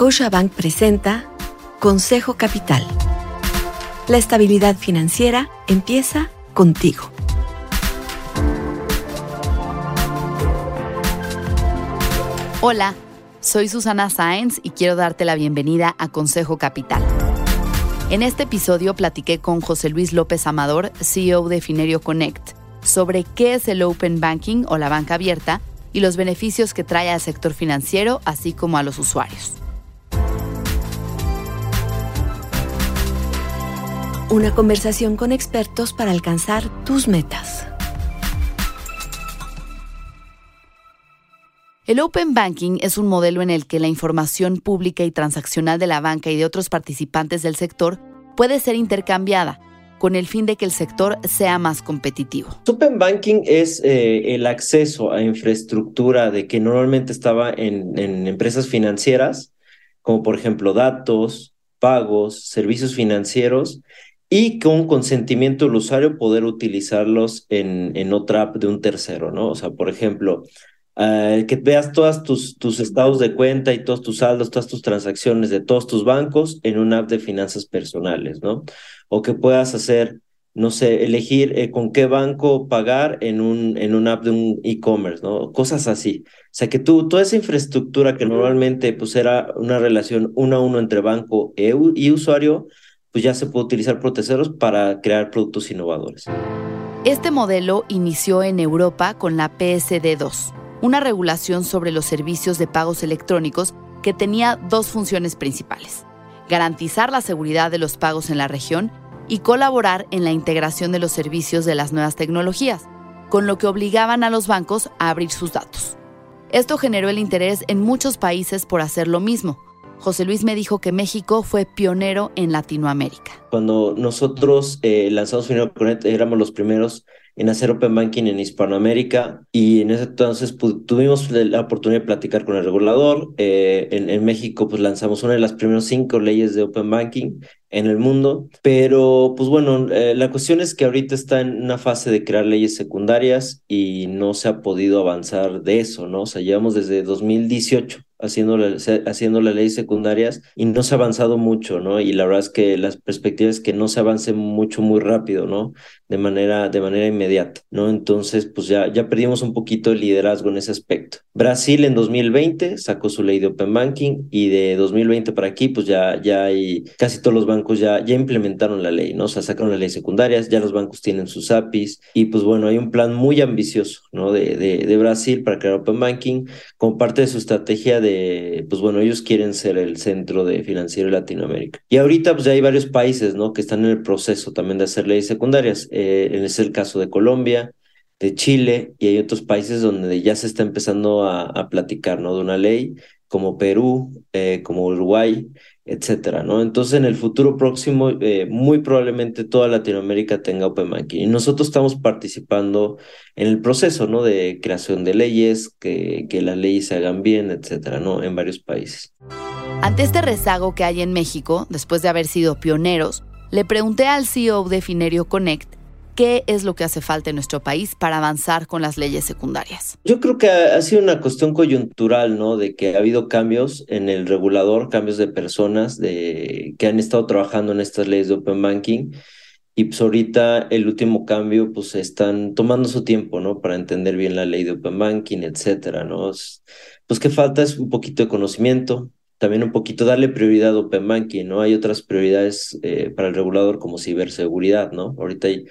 Scotiabank presenta Consejo Capital. La estabilidad financiera empieza contigo. Hola, soy Susana Sáenz y quiero darte la bienvenida a Consejo Capital. En este episodio platiqué con José Luis López Amador, CEO de Finerio Connect, sobre qué es el Open Banking o la banca abierta y los beneficios que trae al sector financiero, así como a los usuarios. Una conversación con expertos para alcanzar tus metas. El Open Banking es un modelo en el que la información pública y transaccional de la banca y de otros participantes del sector puede ser intercambiada con el fin de que el sector sea más competitivo. Open Banking es eh, el acceso a infraestructura de que normalmente estaba en, en empresas financieras, como por ejemplo datos, pagos, servicios financieros, y con consentimiento del usuario poder utilizarlos en, en otra app de un tercero, ¿no? O sea, por ejemplo, uh, que veas todos tus, tus estados de cuenta y todos tus saldos, todas tus transacciones de todos tus bancos en una app de finanzas personales, ¿no? O que puedas hacer, no sé, elegir eh, con qué banco pagar en un, en una app de un e-commerce, ¿no? Cosas así. O sea, que tú, toda esa infraestructura que normalmente pues era una relación uno a uno entre banco e y usuario, pues ya se puede utilizar por terceros para crear productos innovadores. Este modelo inició en Europa con la PSD2, una regulación sobre los servicios de pagos electrónicos que tenía dos funciones principales. Garantizar la seguridad de los pagos en la región y colaborar en la integración de los servicios de las nuevas tecnologías, con lo que obligaban a los bancos a abrir sus datos. Esto generó el interés en muchos países por hacer lo mismo, José Luis me dijo que México fue pionero en Latinoamérica. Cuando nosotros eh, lanzamos Finero Connect, éramos los primeros en hacer Open Banking en Hispanoamérica y en ese entonces pues, tuvimos la oportunidad de platicar con el regulador. Eh, en, México pues lanzamos una de las primeras cinco leyes de Open Banking en el mundo, pero pues bueno, eh, la cuestión es que ahorita está en una fase de crear leyes secundarias y no se ha podido avanzar de eso, ¿no? O sea, llevamos desde 2018 haciendo, la, haciendo las leyes secundarias y no se ha avanzado mucho, ¿no? Y la verdad es que las perspectivas es que no se avance mucho, muy rápido, ¿no? De manera, de manera inmediata, ¿no? Entonces, pues ya, ya perdimos un poquito el liderazgo en ese aspecto. Brasil en 2020 sacó su ley de Open Banking y de 2020 para aquí, pues ya, ya hay, casi todos los bancos ya, ya implementaron la ley, ¿no? O sea, sacaron las leyes secundarias, ya los bancos tienen sus APIs y pues bueno, hay un plan muy ambicioso, ¿no? De, de, de Brasil para crear Open Banking como parte de su estrategia de pues bueno, ellos quieren ser el centro de financiero de Latinoamérica. Y ahorita pues ya hay varios países, ¿no? Que están en el proceso también de hacer leyes secundarias. Eh, es el caso de Colombia, de Chile y hay otros países donde ya se está empezando a, platicar, ¿no? De una ley como Perú, eh, como Uruguay, etcétera, ¿no? Entonces, en el futuro próximo, eh, muy probablemente toda Latinoamérica tenga Open Banking. Y nosotros estamos participando en el proceso, ¿no? De creación de leyes, que, que las leyes se hagan bien, etcétera, ¿no? En varios países. Ante este rezago que hay en México, después de haber sido pioneros, le pregunté al CEO de Finerio Connect ¿Qué es lo que hace falta en nuestro país para avanzar con las leyes secundarias? Yo creo que ha, sido una cuestión coyuntural, ¿no? De que ha habido cambios en el regulador, cambios de personas de, que han estado trabajando en estas leyes de Open Banking. Y pues ahorita el último cambio, pues están tomando su tiempo, ¿no? Para entender bien la ley de Open Banking, etcétera, ¿no? Pues que falta es un poquito de conocimiento, también un poquito darle prioridad a Open Banking, ¿no? Hay otras prioridades eh, para el regulador como ciberseguridad, ¿no? Ahorita hay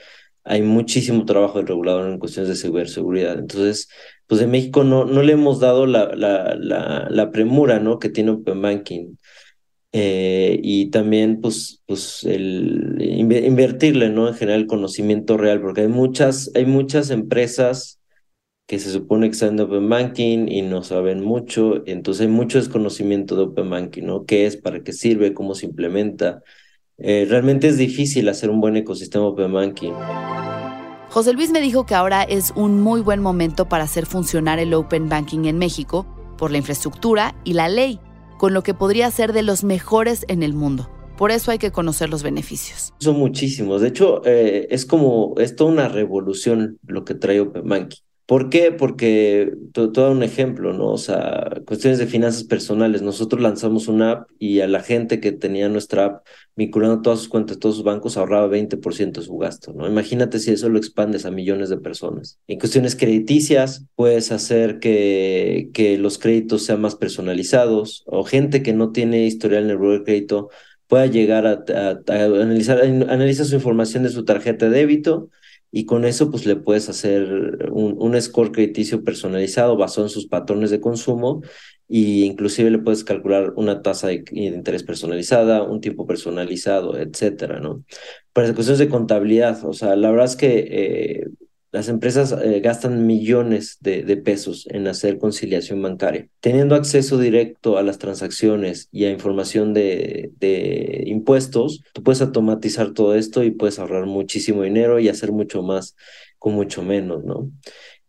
hay muchísimo trabajo de regulador en cuestiones de ciberseguridad. Entonces, pues en México no, no le hemos dado la, la, la, la premura ¿no? que tiene Open Banking. Eh, y también, pues, pues el invertirle, ¿no? En general, el conocimiento real, porque hay muchas, hay muchas empresas que se supone que están de Open Banking y no saben mucho, entonces hay mucho desconocimiento de Open Banking, ¿no? ¿Qué es, para qué sirve, cómo se implementa? Eh, realmente es difícil hacer un buen ecosistema Open Banking. José Luis me dijo que ahora es un muy buen momento para hacer funcionar el Open Banking en México por la infraestructura y la ley, con lo que podría ser de los mejores en el mundo. Por eso hay que conocer los beneficios. Son muchísimos. De hecho, eh, es como, es toda una revolución lo que trae Open Banking. ¿Por qué? Porque todo un ejemplo, ¿no? O sea, cuestiones de finanzas personales. Nosotros lanzamos una app y a la gente que tenía nuestra app vinculando todas sus cuentas, todos sus bancos, ahorraba 20% de su gasto, ¿no? Imagínate si eso lo expandes a millones de personas. En cuestiones crediticias, puedes hacer que, los créditos sean más personalizados o gente que no tiene historial en el de crédito pueda llegar a, analizar, analiza su información de su tarjeta de débito y con eso pues le puedes hacer un, un, score crediticio personalizado basado en sus patrones de consumo e inclusive le puedes calcular una tasa de, interés personalizada, un tiempo personalizado, etcétera, ¿no? Para cuestiones de contabilidad, o sea, la verdad es que eh, las empresas eh, gastan millones de, pesos en hacer conciliación bancaria. Teniendo acceso directo a las transacciones y a información de, de, impuestos, tú puedes automatizar todo esto y puedes ahorrar muchísimo dinero y hacer mucho más con mucho menos, ¿no?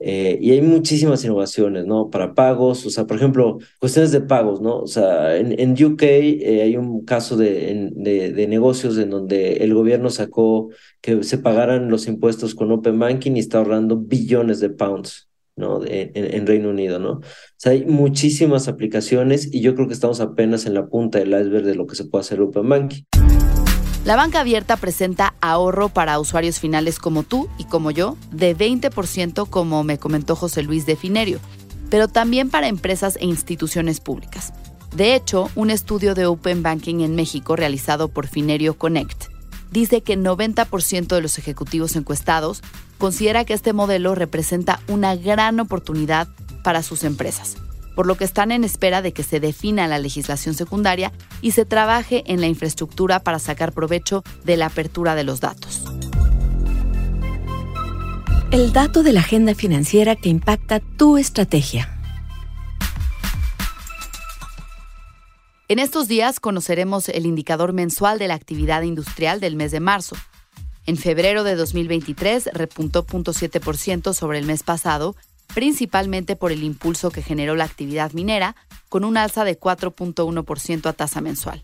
Eh, y hay muchísimas innovaciones, ¿no? Para pagos, o sea, por ejemplo, cuestiones de pagos, ¿no? O sea, en, en UK eh, hay un caso de, de, de, negocios en donde el gobierno sacó que se pagaran los impuestos con Open Banking y está ahorrando billones de pounds, ¿no? en, en, Reino Unido, ¿no? O sea, hay muchísimas aplicaciones y yo creo que estamos apenas en la punta del iceberg de lo que se puede hacer Open Banking. La banca abierta presenta ahorro para usuarios finales como tú y como yo de 20% como me comentó José Luis de Finerio, pero también para empresas e instituciones públicas. De hecho, un estudio de Open Banking en México realizado por Finerio Connect dice que 90% de los ejecutivos encuestados considera que este modelo representa una gran oportunidad para sus empresas por lo que están en espera de que se defina la legislación secundaria y se trabaje en la infraestructura para sacar provecho de la apertura de los datos. El dato de la agenda financiera que impacta tu estrategia. En estos días conoceremos el indicador mensual de la actividad industrial del mes de marzo. En febrero de 2023 repuntó 0.7% sobre el mes pasado principalmente por el impulso que generó la actividad minera, con un alza de 4.1% a tasa mensual.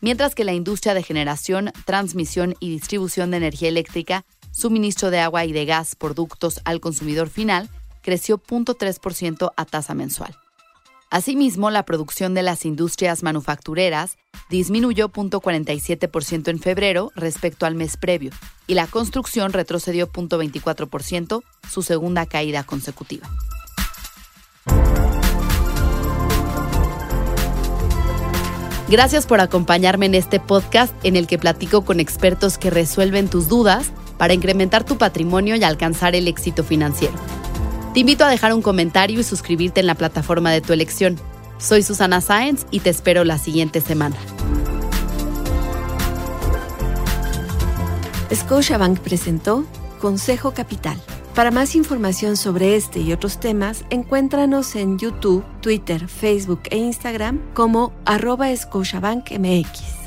Mientras que la industria de generación, transmisión y distribución de energía eléctrica, suministro de agua y de gas por ductos al consumidor final, creció 0.3% a tasa mensual. Asimismo, la producción de las industrias manufactureras disminuyó 0.47% en febrero respecto al mes previo y la construcción retrocedió 0.24%, su segunda caída consecutiva. Gracias por acompañarme en este podcast en el que platico con expertos que resuelven tus dudas para incrementar tu patrimonio y alcanzar el éxito financiero. Te invito a dejar un comentario y suscribirte en la plataforma de tu elección. Soy Susana Sáenz y te espero la siguiente semana. Scotiabank presentó Consejo Capital. Para más información sobre este y otros temas, encuéntranos en YouTube, Twitter, Facebook e Instagram como arroba Scotiabank MX.